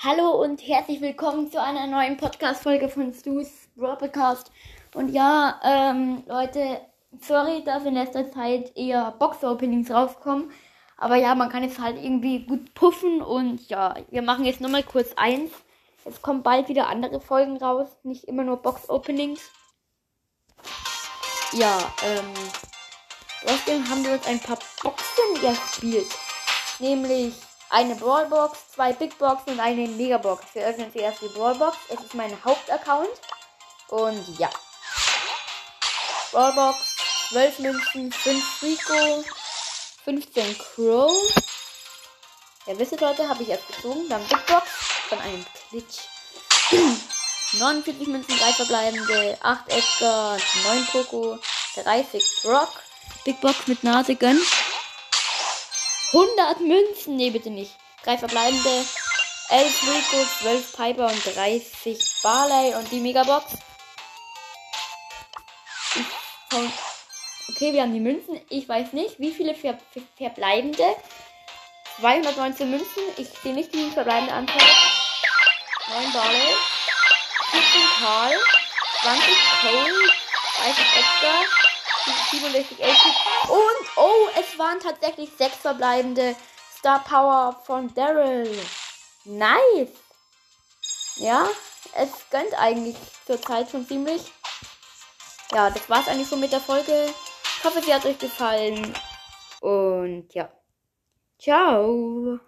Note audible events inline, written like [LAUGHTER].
Hallo und herzlich willkommen zu einer neuen Podcast-Folge von Stu's Broadcast. Und ja, ähm, Leute, sorry, dass in letzter Zeit eher Box-Openings rauskommen. Aber ja, man kann es halt irgendwie gut puffen und ja, wir machen jetzt nochmal kurz eins. Es kommen bald wieder andere Folgen raus, nicht immer nur Box-Openings. Ja, ähm, trotzdem haben wir uns ein paar Boxen gespielt. Nämlich eine Brawlbox, zwei Big Boxen und eine Megabox. Wir öffnen zuerst die Brawlbox. Es ist mein Hauptaccount. Und ja. Brawlbox, 12 Münzen, 5 Rico, 15 Crow. Ja, wisst ihr, Leute, habe ich erst gezogen. Dann Big Box von einem Glitch. [CLEARS THROAT] 49 Münzen, 3 verbleibende, 8 Edgar, 9 Poco, 30 Brock. Big Box mit Nase gönnen. 100 Münzen. Nee, bitte nicht. Drei verbleibende. 11 Rico, 12 Piper und 30 Barley und die Megabox. Okay, wir haben die Münzen. Ich weiß nicht, wie viele ver ver verbleibende. 219 Münzen. Ich sehe nicht die verbleibende Anzahl. 9 Barley. 14 Karl. 20 Cole. 30 Edgar. 67 LP. Und, oh, es waren tatsächlich sechs verbleibende Star Power von Daryl. Nice. Ja, es gönnt eigentlich zur Zeit schon ziemlich. Ja, das war's eigentlich schon mit der Folge. Ich hoffe, sie hat euch gefallen. Und ja. Ciao.